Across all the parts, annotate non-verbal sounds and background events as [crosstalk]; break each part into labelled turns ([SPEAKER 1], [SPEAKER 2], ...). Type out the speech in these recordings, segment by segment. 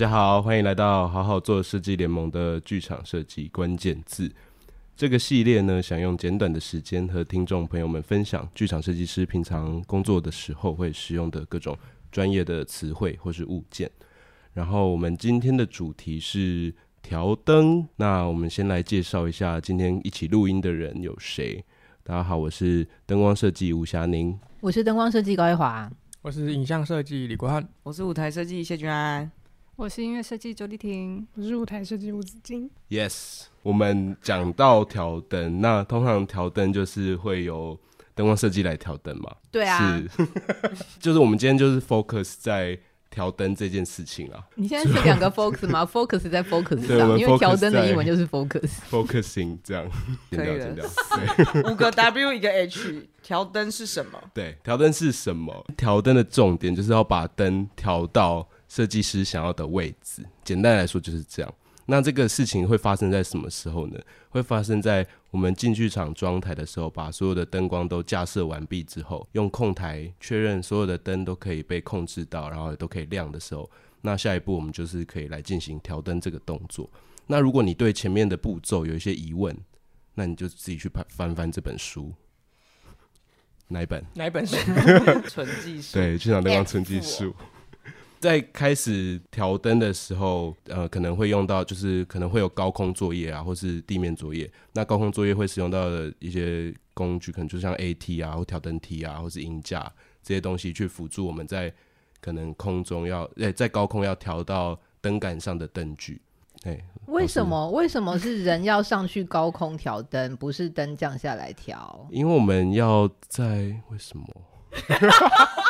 [SPEAKER 1] 大家好，欢迎来到好好做设计联盟的剧场设计关键字。这个系列呢，想用简短的时间和听众朋友们分享剧场设计师平常工作的时候会使用的各种专业的词汇或是物件。然后我们今天的主题是调灯。那我们先来介绍一下今天一起录音的人有谁。大家好，我是灯光设计吴霞宁，
[SPEAKER 2] 我是灯光设计高一华，
[SPEAKER 3] 我是影像设计李国汉，
[SPEAKER 4] 我是舞台设计谢君安。
[SPEAKER 5] 我是音乐设计周丽婷，
[SPEAKER 6] 我是舞台设计吴子金。
[SPEAKER 1] Yes，我们讲到调灯，那通常调灯就是会由灯光设计来调灯嘛？
[SPEAKER 2] 对啊，
[SPEAKER 1] 是，[laughs] 就是我们今天就是 focus 在调灯这件事情啊。
[SPEAKER 2] 你现在是两个 [laughs] focus 吗？focus 在 focus 上，因为调灯的英文就是 focus，focusing
[SPEAKER 1] 这样。
[SPEAKER 4] 可以的。对，[laughs] 五个 W 一个 H，调灯是什么？
[SPEAKER 1] 对，调灯是什么？调灯的重点就是要把灯调到。设计师想要的位置，简单来说就是这样。那这个事情会发生在什么时候呢？会发生在我们进剧场装台的时候，把所有的灯光都架设完毕之后，用控台确认所有的灯都可以被控制到，然后也都可以亮的时候，那下一步我们就是可以来进行调灯这个动作。那如果你对前面的步骤有一些疑问，那你就自己去翻翻翻这本书，哪一本？
[SPEAKER 4] 哪一本书？[laughs] [laughs] 纯技术。
[SPEAKER 1] 对，剧场灯光纯技术。在开始调灯的时候，呃，可能会用到，就是可能会有高空作业啊，或是地面作业。那高空作业会使用到的一些工具，可能就像 AT 啊，或调灯梯啊，或是鹰架这些东西，去辅助我们在可能空中要，欸、在高空要调到灯杆上的灯具。哎、欸，
[SPEAKER 2] 为什么？为什么是人要上去高空调灯，不是灯降下来调？
[SPEAKER 1] 因为我们要在为什么？[laughs]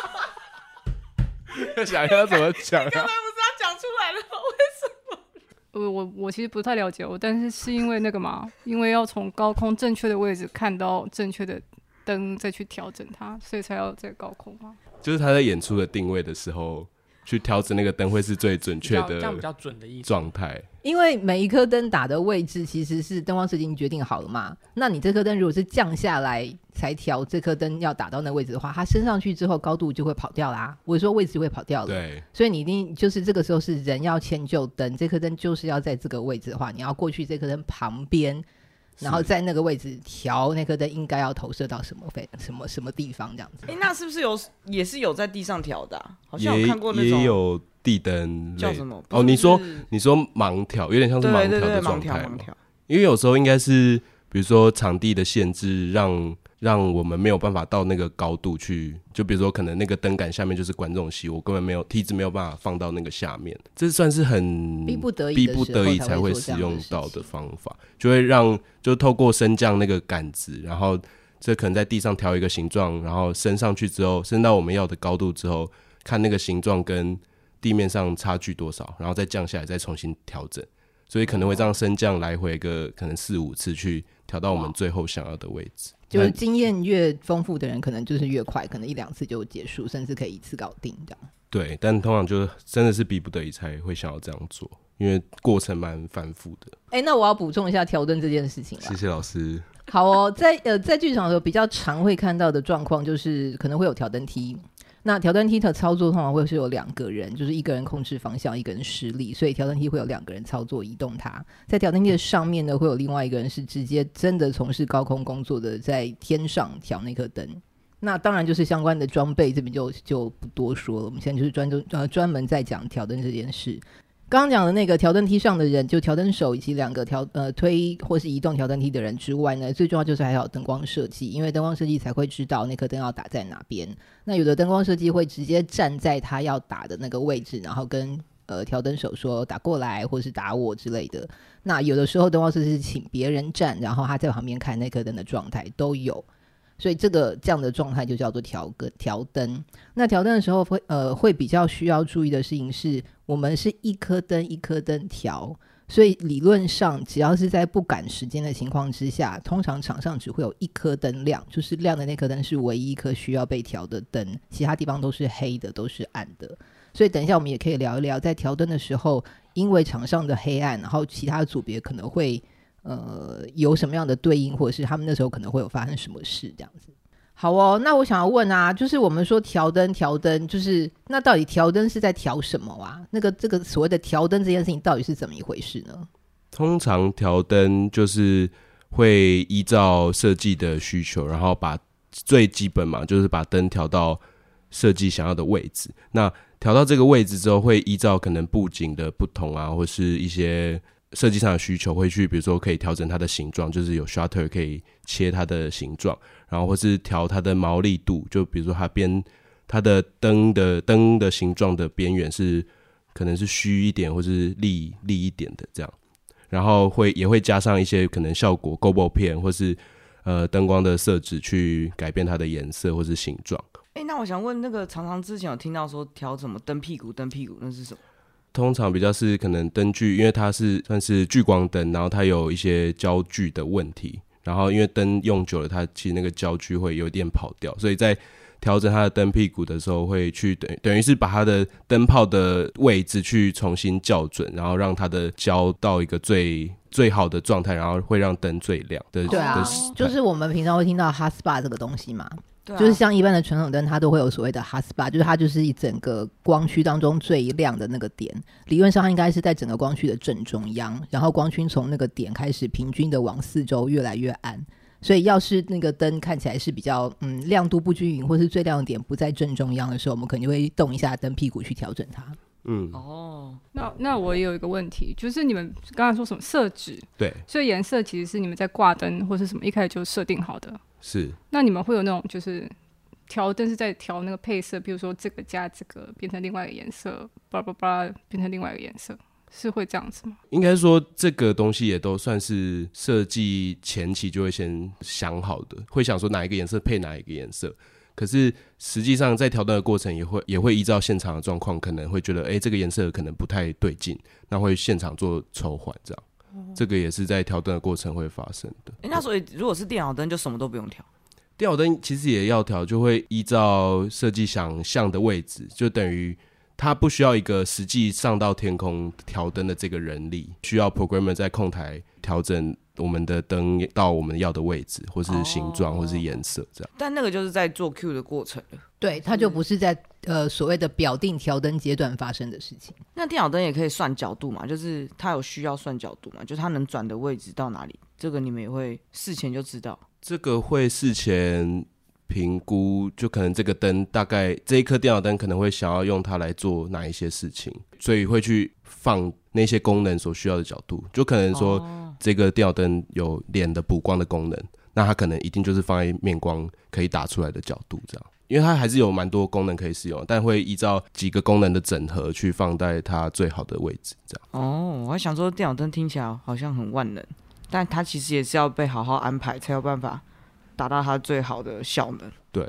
[SPEAKER 1] [laughs] 想要怎么讲、啊？刚才
[SPEAKER 4] 不是要讲出来了吗？为什么？
[SPEAKER 5] 我我我其实不太了解，我但是是因为那个嘛，[laughs] 因为要从高空正确的位置看到正确的灯，再去调整它，所以才要在高空嘛。
[SPEAKER 1] 就是他在演出的定位的时候。去调整那个灯会是最准确的，
[SPEAKER 3] 这样比较准的意思。
[SPEAKER 1] 状态，
[SPEAKER 2] 因为每一颗灯打的位置其实是灯光师已经决定好了嘛。那你这颗灯如果是降下来才调这颗灯要打到那位置的话，它升上去之后高度就会跑掉啦。我说位置就会跑掉了。
[SPEAKER 1] 对，
[SPEAKER 2] 所以你一定就是这个时候是人要迁就灯，这颗灯就是要在这个位置的话，你要过去这颗灯旁边。然后在那个位置调那颗灯，应该要投射到什么位、什么什么地方这样子？
[SPEAKER 4] 哎，那是不是有也是有在地上调的、啊？好像有看过那种
[SPEAKER 1] 也有地灯
[SPEAKER 4] 叫什么？
[SPEAKER 1] 哦，你说你说盲调，有点像是盲调的状态。因为有时候应该是比如说场地的限制让。让我们没有办法到那个高度去，就比如说可能那个灯杆下面就是观众席，我根本没有梯子没有办法放到那个下面，这算是很
[SPEAKER 2] 逼不得已、
[SPEAKER 1] 逼不得已才会使用到的方法，就会让就透过升降那个杆子，然后这可能在地上调一个形状，然后升上去之后，升到我们要的高度之后，看那个形状跟地面上差距多少，然后再降下来，再重新调整，所以可能会这样升降来回个可能四五次去调到我们最后想要的位置。
[SPEAKER 2] 就是经验越丰富的人，可能就是越快，可能一两次就结束，甚至可以一次搞定这样。
[SPEAKER 1] 对，但通常就真的是逼不得已才会想要这样做，因为过程蛮繁复的。
[SPEAKER 2] 哎、欸，那我要补充一下调灯这件事情了。
[SPEAKER 1] 谢谢老师。
[SPEAKER 2] 好哦，在呃在剧场的时候比较常会看到的状况，就是可能会有调灯梯。那调灯梯的操作通常会是有两个人，就是一个人控制方向，一个人施力，所以调灯梯会有两个人操作移动它。在调灯梯的上面呢，会有另外一个人是直接真的从事高空工作的，在天上调那颗灯。那当然就是相关的装备这边就就不多说了。我们现在就是专注呃专门在讲调灯这件事。刚刚讲的那个调灯梯上的人，就调灯手以及两个调呃推或是移动调灯梯的人之外呢，最重要就是还有灯光设计，因为灯光设计才会知道那颗灯要打在哪边。那有的灯光设计会直接站在他要打的那个位置，然后跟呃调灯手说打过来或是打我之类的。那有的时候灯光设计是请别人站，然后他在旁边看那颗灯的状态都有。所以这个这样的状态就叫做调个调灯。那调灯的时候会呃会比较需要注意的事情是，我们是一颗灯一颗灯调，所以理论上只要是在不赶时间的情况之下，通常场上只会有一颗灯亮，就是亮的那颗灯是唯一一颗需要被调的灯，其他地方都是黑的，都是暗的。所以等一下我们也可以聊一聊，在调灯的时候，因为场上的黑暗，然后其他组别可能会。呃，有什么样的对应，或者是他们那时候可能会有发生什么事这样子。好哦，那我想要问啊，就是我们说调灯调灯，就是那到底调灯是在调什么啊？那个这个所谓的调灯这件事情到底是怎么一回事呢？
[SPEAKER 1] 通常调灯就是会依照设计的需求，然后把最基本嘛，就是把灯调到设计想要的位置。那调到这个位置之后，会依照可能布景的不同啊，或是一些。设计上的需求会去，比如说可以调整它的形状，就是有 shutter 可以切它的形状，然后或是调它的毛利度，就比如说它边它的灯的灯的形状的边缘是可能是虚一点，或是立立一点的这样，然后会也会加上一些可能效果 gobo 片或是呃灯光的色纸去改变它的颜色或是形状。
[SPEAKER 4] 哎、那我想问，那个常常之前有听到说调什么灯屁股灯屁股，那是什么？
[SPEAKER 1] 通常比较是可能灯具，因为它是算是聚光灯，然后它有一些焦距的问题，然后因为灯用久了，它其实那个焦距会有点跑掉，所以在调整它的灯屁股的时候，会去等等于是把它的灯泡的位置去重新校准，然后让它的焦到一个最最好的状态，然后会让灯最亮的。
[SPEAKER 2] 对啊，就是我们平常会听到 hot spa 这个东西嘛。就是像一般的传统灯，它都会有所谓的哈斯巴就是它就是一整个光区当中最亮的那个点。理论上，它应该是在整个光区的正中央，然后光圈从那个点开始平均的往四周越来越暗。所以，要是那个灯看起来是比较嗯亮度不均匀，或是最亮的点不在正中央的时候，我们肯定会动一下灯屁股去调整它。
[SPEAKER 1] 嗯，
[SPEAKER 3] 哦，那那我也有一个问题，就是你们刚才说什么设置？
[SPEAKER 1] 对，
[SPEAKER 3] 所以颜色其实是你们在挂灯或是什么一开始就设定好的。
[SPEAKER 1] 是，
[SPEAKER 3] 那你们会有那种就是调灯是在调那个配色，比如说这个加这个变成另外一个颜色，叭叭叭变成另外一个颜色，是会这样子吗？
[SPEAKER 1] 应该说这个东西也都算是设计前期就会先想好的，会想说哪一个颜色配哪一个颜色。可是实际上在调灯的过程也会也会依照现场的状况，可能会觉得哎、欸、这个颜色可能不太对劲，那会现场做筹换这样。这个也是在调灯的过程会发生的。
[SPEAKER 4] 哎、欸，那所以如果是电脑灯，就什么都不用调。
[SPEAKER 1] 电脑灯其实也要调，就会依照设计想象的位置，就等于它不需要一个实际上到天空调灯的这个人力，需要 programmer 在控台调整我们的灯到我们要的位置，或是形状，或是颜色这样。
[SPEAKER 4] 但那个就是在做 Q 的过程了。
[SPEAKER 2] 对，它就不是在呃所谓的表定调灯阶段发生的事情。
[SPEAKER 4] 那电脑灯也可以算角度嘛？就是它有需要算角度嘛？就是它能转的位置到哪里？这个你们也会事前就知道？
[SPEAKER 1] 这个会事前评估，就可能这个灯大概这一颗电脑灯可能会想要用它来做哪一些事情，所以会去放那些功能所需要的角度。就可能说这个吊灯有脸的补光的功能，那它可能一定就是放在面光可以打出来的角度这样。因为它还是有蛮多功能可以使用，但会依照几个功能的整合去放在它最好的位置，这样。
[SPEAKER 4] 哦，我还想说电脑灯听起来好像很万能，但它其实也是要被好好安排，才有办法达到它最好的效能。
[SPEAKER 1] 对，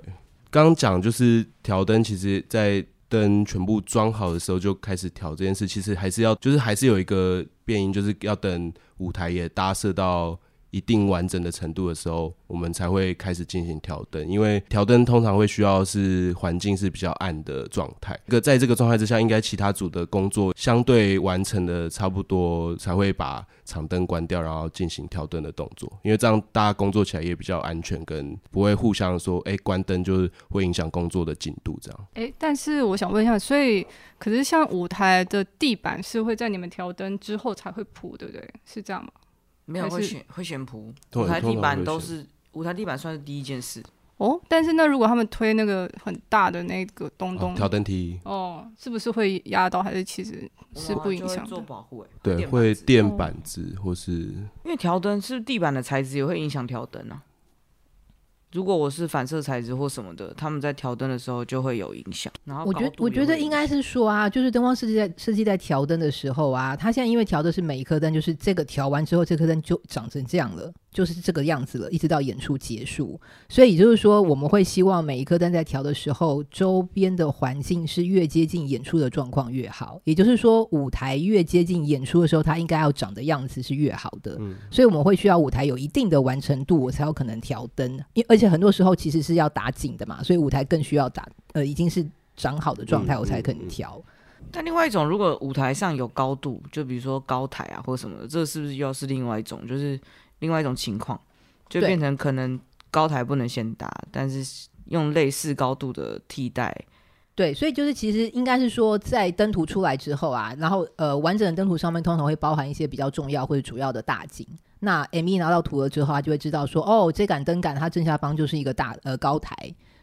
[SPEAKER 1] 刚刚讲就是调灯，其实在灯全部装好的时候就开始调这件事，其实还是要，就是还是有一个变音，就是要等舞台也搭设到。一定完整的程度的时候，我们才会开始进行调灯。因为调灯通常会需要是环境是比较暗的状态。这个在这个状态之下，应该其他组的工作相对完成的差不多，才会把场灯关掉，然后进行调灯的动作。因为这样大家工作起来也比较安全，跟不会互相说，哎、关灯就是会影响工作的进度这样。
[SPEAKER 3] 哎、但是我想问一下，所以可是像舞台的地板是会在你们调灯之后才会铺，对不对？是这样吗？
[SPEAKER 4] 没有会选会选谱，舞台地板都是舞台地板算是第一件事
[SPEAKER 3] 哦。但是那如果他们推那个很大的那个东东
[SPEAKER 1] 调灯梯
[SPEAKER 3] 哦，是不是会压到？还是其实是不影响？
[SPEAKER 4] 做保护哎，
[SPEAKER 1] 对，会垫板子或是
[SPEAKER 4] 因为调灯是地板的材质也会影响调灯啊。如果我是反射材质或什么的，他们在调灯的时候就会有影响。然后
[SPEAKER 2] 我觉得，我觉得应该是说啊，就是灯光设计在设计在调灯的时候啊，他现在因为调的是每一颗灯，就是这个调完之后，这颗灯就长成这样了。就是这个样子了，一直到演出结束。所以也就是说，我们会希望每一颗灯在调的时候，周边的环境是越接近演出的状况越好。也就是说，舞台越接近演出的时候，它应该要长的样子是越好的。嗯。所以我们会需要舞台有一定的完成度，我才有可能调灯。因而且很多时候其实是要打紧的嘛，所以舞台更需要打呃已经是长好的状态，我才可能调。嗯嗯嗯。
[SPEAKER 4] 但另外一种，如果舞台上有高度，就比如说高台啊或者什么的，这是不是又要是另外一种？就是。另外一种情况，就变成可能高台不能先搭，但是用类似高度的替代。
[SPEAKER 2] 对，所以就是其实应该是说，在灯图出来之后啊，然后呃，完整的灯图上面通常会包含一些比较重要或者主要的大景。那 ME 拿到图了之后，他就会知道说，哦，这杆灯杆它正下方就是一个大呃高台，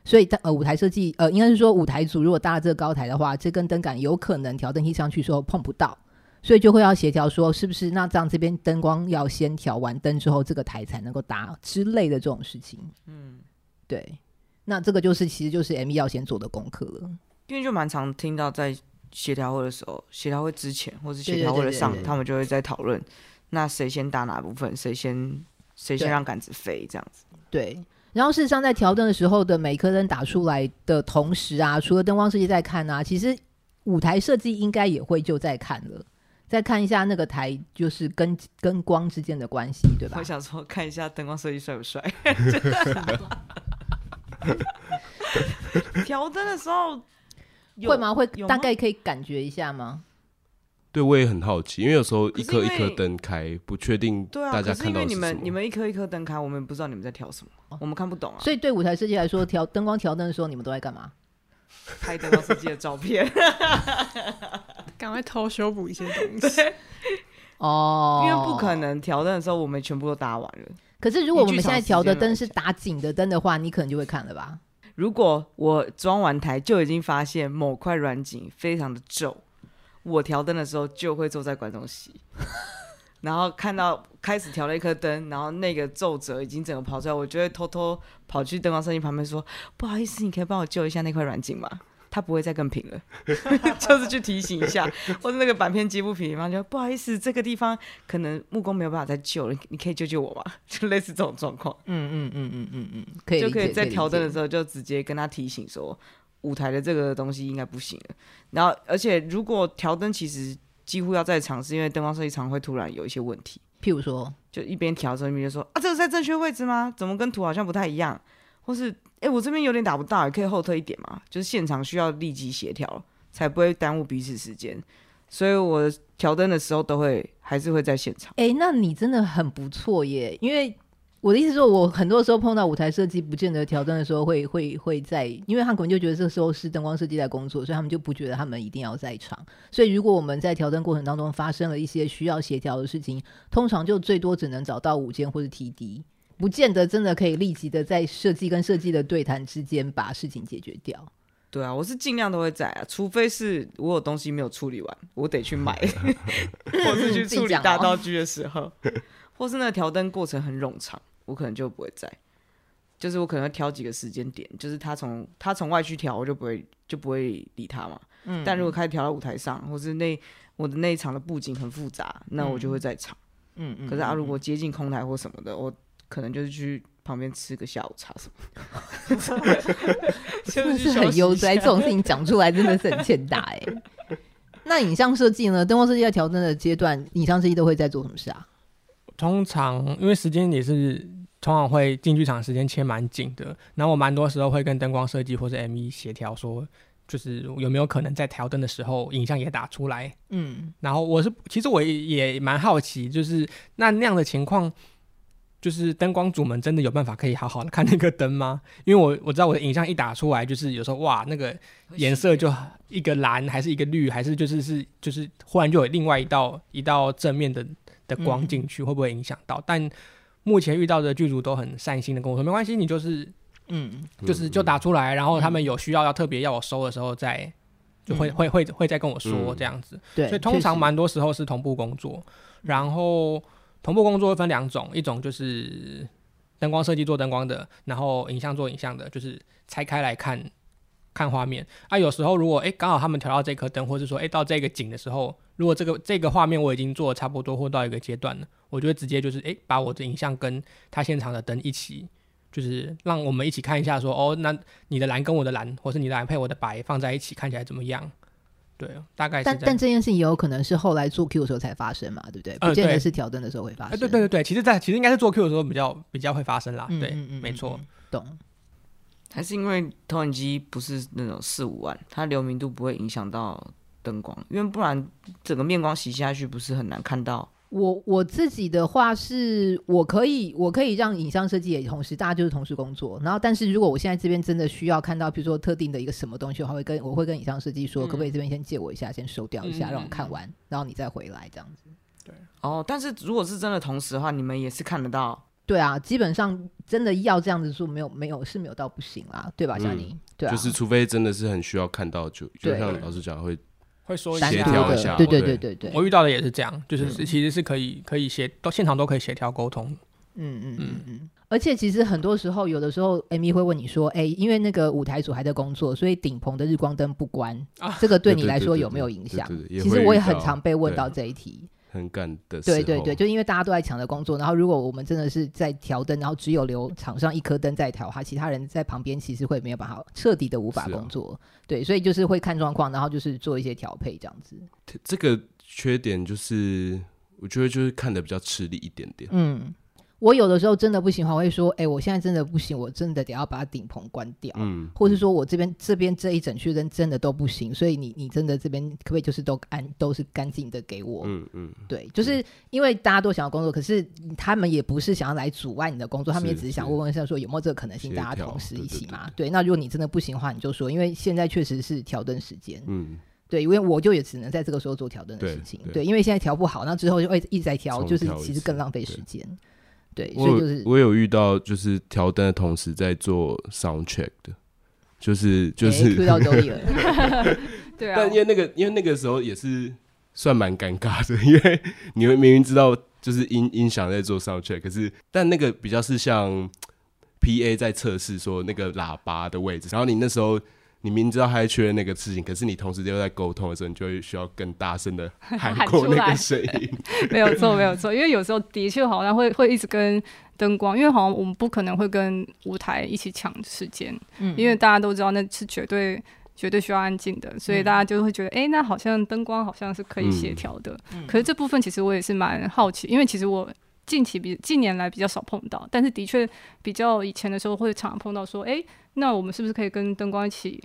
[SPEAKER 2] 所以呃舞台设计呃应该是说舞台组如果搭了这个高台的话，这根灯杆有可能调灯器上去时候碰不到，所以就会要协调说是不是那这样这边灯光要先调完灯之后，这个台才能够搭之类的这种事情。嗯，对。那这个就是，其实就是 ME 要先做的功课了。
[SPEAKER 4] 因为就蛮常听到在协调会的时候，协调会之前或是协调会的上，他们就会在讨论，那谁先打哪部分，谁先谁先让杆子飞这样子。
[SPEAKER 2] 对。然后事实上，在调灯的时候的每一颗灯打出来的同时啊，除了灯光设计在看啊，其实舞台设计应该也会就在看了，再看一下那个台就是跟跟光之间的关系，对吧？
[SPEAKER 4] 我想说，看一下灯光设计帅不帅。[laughs] 调灯的时候
[SPEAKER 2] 会吗？会大概可以感觉一下吗？
[SPEAKER 1] 对，我也很好奇，因为有时候一颗一颗灯开，不确定大家看到是什么。
[SPEAKER 4] 对啊，可是因为你们你们一颗一颗灯开，我们不知道你们在调什么，哦，我们看不懂啊。
[SPEAKER 2] 所以对舞台设计来说，调灯光调灯的时候，你们都在干嘛？
[SPEAKER 4] 拍灯光设计的照片，
[SPEAKER 5] 赶快偷修补一些东西。[laughs]
[SPEAKER 2] 哦，
[SPEAKER 4] 因为不可能调灯的时候，我们全部都搭完了。
[SPEAKER 2] 可是如果我们现在调的灯是打紧的灯的话，你可能就会看了吧？
[SPEAKER 4] 如果我装完台就已经发现某块软景非常的皱，我调灯的时候就会坐在观众席，[laughs] 然后看到开始调了一颗灯，然后那个皱褶已经整个跑出来，我就会偷偷跑去灯光设计旁边说：“不好意思，你可以帮我救一下那块软景吗？”它不会再更平了，[laughs] 就是去提醒一下，[laughs] 或者那个板片接不平嘛，就不好意思，这个地方可能木工没有办法再救了，你可以救救我吗？[laughs] 就类似这种状况。
[SPEAKER 2] 嗯嗯嗯嗯嗯嗯，可以
[SPEAKER 4] 就可以在调灯的时候就直接跟他提醒说，舞台的这个东西应该不行了。然后，而且如果调灯其实几乎要再尝试，因为灯光设计常会突然有一些问题，
[SPEAKER 2] 譬如说，
[SPEAKER 4] 就一边调着一边就说啊，这个在正确位置吗？怎么跟图好像不太一样？或是哎、我这边有点打不到，也可以后退一点嘛？就是现场需要立即协调，才不会耽误彼此时间。所以我调灯的时候都会还是会在现场。
[SPEAKER 2] 哎、那你真的很不错耶！因为我的意思说，我很多时候碰到舞台设计，不见得调灯的时候会会会在，因为他可能就觉得这时候是灯光设计在工作，所以他们就不觉得他们一定要在场。所以如果我们在调灯过程当中发生了一些需要协调的事情，通常就最多只能找到舞监或是 TD。不见得真的可以立即的在设计跟设计的对谈之间把事情解决掉。
[SPEAKER 4] 对啊，我是尽量都会在啊，除非是我有东西没有处理完，我得去买，[laughs] 或是去处理大道具的时候，或是那个调灯过程很冗长，我可能就不会在。就是我可能会挑几个时间点，就是他从他从外去调，我就不会就不会理他嘛。嗯。但如果开始调到舞台上，或是那我的那一场的布景很复杂，那我就会在场。嗯嗯。可是啊，如果接近空台或什么的，我。可能就是去旁边吃个下午茶什么的，[laughs]
[SPEAKER 2] 真的是很悠哉。这种事情讲出来真的是很欠打哎。[laughs] 那影像设计呢？灯光设计在调灯的阶段，影像设计都会在做什么事啊？
[SPEAKER 6] 通常因为时间也是通常会进剧场时间切蛮紧的，然后我蛮多时候会跟灯光设计或者 ME 协调说，就是有没有可能在调灯的时候影像也打出来。嗯，然后我是其实我也蛮好奇，就是那那样的情况。就是灯光组们真的有办法可以好好的看那个灯吗？[laughs] 因为我我知道我的影像一打出来，就是有时候哇，那个颜色就一个蓝，还是一个绿，还是就是是就是忽然就有另外一道一道正面的的光进去，会不会影响到？嗯。但目前遇到的剧组都很善心的跟我说，没关系，你就是嗯，就是就打出来，然后他们有需要要特别要我收的时候再就会会会会再跟我说这样子。对，所以通常蛮多时候是同步工作，然后。同步工作会分两种，一种就是灯光设计做灯光的，然后影像做影像的，就是拆开来看看画面。啊，有时候如果诶刚好他们调到这颗灯，或者说诶到这个景的时候，如果这个这个画面我已经做差不多或到一个阶段了，我就会直接就是诶把我的影像跟他现场的灯一起，就是让我们一起看一下，说哦那你的蓝跟我的蓝，或是你的蓝配我的白放在一起看起来怎么样？对，大概是。
[SPEAKER 2] 但但这件事情也有可能是后来做 Q 的时候才发生嘛，对不对？不见得是调灯的时候会发生。
[SPEAKER 6] 呃、对对对对，其实，在其实应该是做 Q 的时候比较比较会发生啦。嗯、对，嗯嗯、没错，
[SPEAKER 2] 懂。
[SPEAKER 4] 还是因为投影机不是那种四五万，它流明度不会影响到灯光，因为不然整个面光洗下去不是很难看到
[SPEAKER 2] 我我自己的话是，我可以我可以让影像设计也同时，大家就是同时工作。然后，但是如果我现在这边真的需要看到，比如说特定的一个什么东西，我会跟我会跟影像设计说，嗯、可不可以这边先借我一下，先收掉一下，嗯、让我看完，然后你再回来这样子。
[SPEAKER 4] 对，哦，但是如果是真的同时的话，你们也是看得到。
[SPEAKER 2] 对啊，基本上真的要这样子做，没有没有是没有到不行啦，对吧，小宁、嗯？对啊，
[SPEAKER 1] 就是除非真的是很需要看到，就就像老师讲会。
[SPEAKER 6] 会说
[SPEAKER 1] 协调一下，
[SPEAKER 2] 对对对。对对，
[SPEAKER 6] 我遇到的也是这样，就是其实是可以可以协到现场都可以协调沟通。
[SPEAKER 2] 嗯嗯嗯嗯，而且其实很多时候，有的时候 Amy 会问你说：“哎，因为那个舞台组还在工作，所以顶棚的日光灯不关，这个对你来说有没有影响？”其实我也很常被问到这一题。
[SPEAKER 1] 很赶的，
[SPEAKER 2] 对对对，就因为大家都在抢着工作，然后如果我们真的是在调灯，然后只有留场上一颗灯在调哈，其他人在旁边其实会没有办法彻底的无法工作，啊、对，所以就是会看状况，然后就是做一些调配这样子。
[SPEAKER 1] 这个缺点就是我觉得就是看的比较吃力一点点，
[SPEAKER 2] 嗯。我有的时候真的不行的话，我会说：“哎、欸，我现在真的不行，我真的得要把顶棚关掉。”嗯，或是说我这边这边这一整区人真的都不行，所以你你真的这边可不可以就是都安都是干净的给我？嗯嗯，对，就是因为大家都想要工作，可是他们也不是想要来阻碍你的工作，他们也只是想问问一下说有没有这个可能性，大家同时一起嘛？对，对，对，对，那如果你真的不行的话，你就说，因为现在确实是调灯时间。嗯，对，因为我就也只能在这个时候做调灯的事情。对，对，对，对，因为现在调不好，那之后就会一直在调，就是其实更浪费时间。对，所以就是
[SPEAKER 1] 我，有遇到就是调灯的同时在做 sound check 的，就是就是
[SPEAKER 2] 遇到周易了，[laughs]
[SPEAKER 1] 对啊。但因为那个因为那个时候也是算蛮尴尬的，因为你会明明知道就是音音响在做 sound check，可是但那个比较是像 PA 在测试说那个喇叭的位置，然后你那时候。你明知道他在确认那个事情，可是你同时又在沟通的时候，你就会需要更大声的 [laughs] 喊过那个声音。[laughs]
[SPEAKER 3] 没有错，没有错，因为有时候的确好像会会一直跟灯光，因为好像我们不可能会跟舞台一起抢时间，嗯，因为大家都知道那是绝对绝对需要安静的，所以大家就会觉得，哎、嗯欸，那好像灯光好像是可以协调的。嗯、可是这部分其实我也是蛮好奇，因为其实我近期比近年来比较少碰到，但是的确比较以前的时候会常常碰到，说，哎、欸。那我们是不是可以跟灯光一起？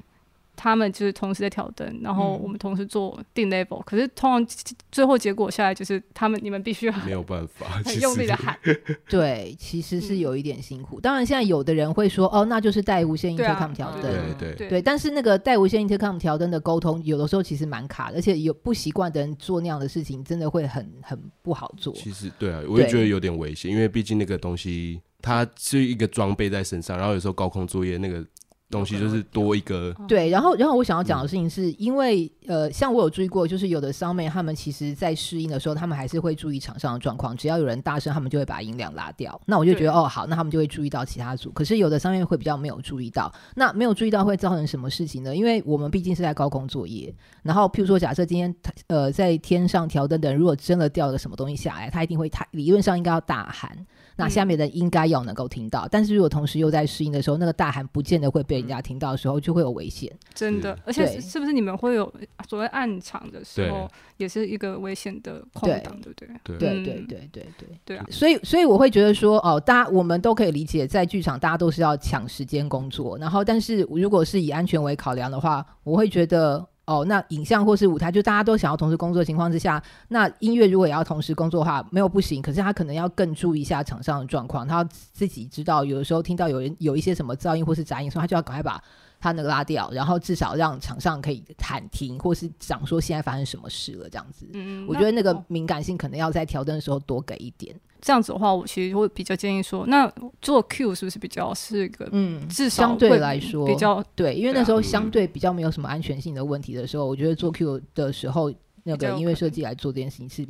[SPEAKER 3] 他们就是同时在挑灯，然后我们同时做定 level、嗯。可是通常最后结果下来就是他们你们必须要
[SPEAKER 1] 没有办法 [laughs]
[SPEAKER 3] 很用力的喊。[laughs]
[SPEAKER 2] 对，其实是有一点辛苦。嗯、当然，现在有的人会说哦，那就是带无线 intercom 调灯。对
[SPEAKER 1] 对对，
[SPEAKER 2] 对。但是那个带无线 intercom 调灯的沟通，有的时候其实蛮卡的，而且有不习惯的人做那样的事情，真的会很很不好做。
[SPEAKER 1] 其实对啊，我也觉得有点危险，因为毕竟那个东西它是一个装备在身上，然后有时候高空作业那个。东西就是多一个
[SPEAKER 2] 对，然后然后我想要讲的事情是因为、嗯、呃，像我有注意过，就是有的 soundman 他们其实在适应的时候，他们还是会注意场上的状况，只要有人大声，他们就会把音量拉掉。那我就觉得哦，好，那他们就会注意到其他组。可是有的 soundman 会比较没有注意到，那没有注意到会造成什么事情呢？因为我们毕竟是在高空作业，然后譬如说假设今天呃在天上调灯的人，如果真的掉了什么东西下来，他一定会他理论上应该要大喊。那下面的应该要能够听到，嗯，但是如果同时又在适应的时候，那个大喊不见得会被人家听到的时候，就会有危险。
[SPEAKER 3] 真的，而且是不是你们会有所谓暗场的时候，也是一个危险的空档，对不对？
[SPEAKER 1] 对
[SPEAKER 2] 对对对对对
[SPEAKER 3] 对啊！
[SPEAKER 2] 所以所以我会觉得说，哦，大家我们都可以理解，在剧场大家都是要抢时间工作，然后但是如果是以安全为考量的话，我会觉得。哦，那影像或是舞台，就大家都想要同时工作的情况之下，那音乐如果也要同时工作的话，没有不行。可是他可能要更注意一下场上的状况，他要自己知道，有的时候听到有人有一些什么噪音或是杂音所以，他就要赶快把他那个拉掉，然后至少让场上可以喊停，或是讲说现在发生什么事了这样子。嗯，我觉得那个敏感性可能要在调灯的时候多给一点。
[SPEAKER 3] 这样子的话，我其实会比较建议说，那做 Q 是不是比较是一个嗯，至少
[SPEAKER 2] 相对来说
[SPEAKER 3] 比较
[SPEAKER 2] 对，因为那时候相对比较没有什么安全性的问题的时候，我觉得做 Q 的时候，那个音乐设计来做这件事情是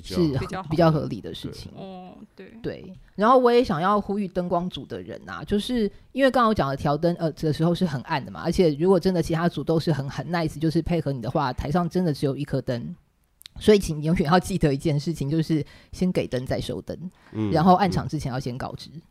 [SPEAKER 2] 是比较比较合理的事情。
[SPEAKER 3] 哦，对
[SPEAKER 2] 对。然后我也想要呼吁灯光组的人啊，就是因为刚刚我讲的调灯呃的时候是很暗的嘛，而且如果真的其他组都是很很 nice，就是配合你的话，台上真的只有一颗灯。所以，请永远要记得一件事情，就是先给灯再收灯，嗯，然后暗场之前要先告知。嗯，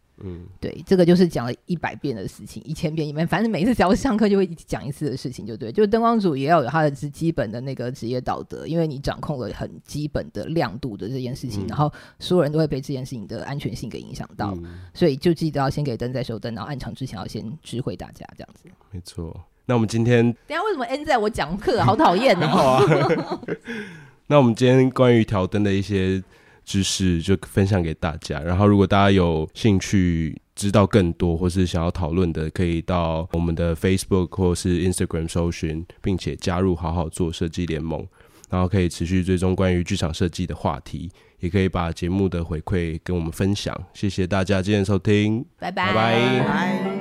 [SPEAKER 2] 对，这个就是讲了一百遍的事情，一千遍一遍，反正每次只要上课就会讲一次的事情，就对。就灯光组也要有他的基本的那个职业道德，因为你掌控了很基本的亮度的这件事情，嗯，然后所有人都会被这件事情的安全性给影响到，嗯，所以就记得要先给灯再收灯，然后暗场之前要先知会大家这样子。
[SPEAKER 1] 没错。那我们今天
[SPEAKER 2] 等下为什么 N 在我讲课，好讨厌哦。[laughs] [laughs]
[SPEAKER 1] 那我们今天关于调灯的一些知识就分享给大家。然后，如果大家有兴趣知道更多，或是想要讨论的，可以到我们的 Facebook 或是 Instagram 搜寻，并且加入好好做设计联盟，然后可以持续追踪关于剧场设计的话题，也可以把节目的回馈跟我们分享。谢谢大家今天收听，
[SPEAKER 2] 拜拜。
[SPEAKER 1] 拜拜。
[SPEAKER 4] 拜。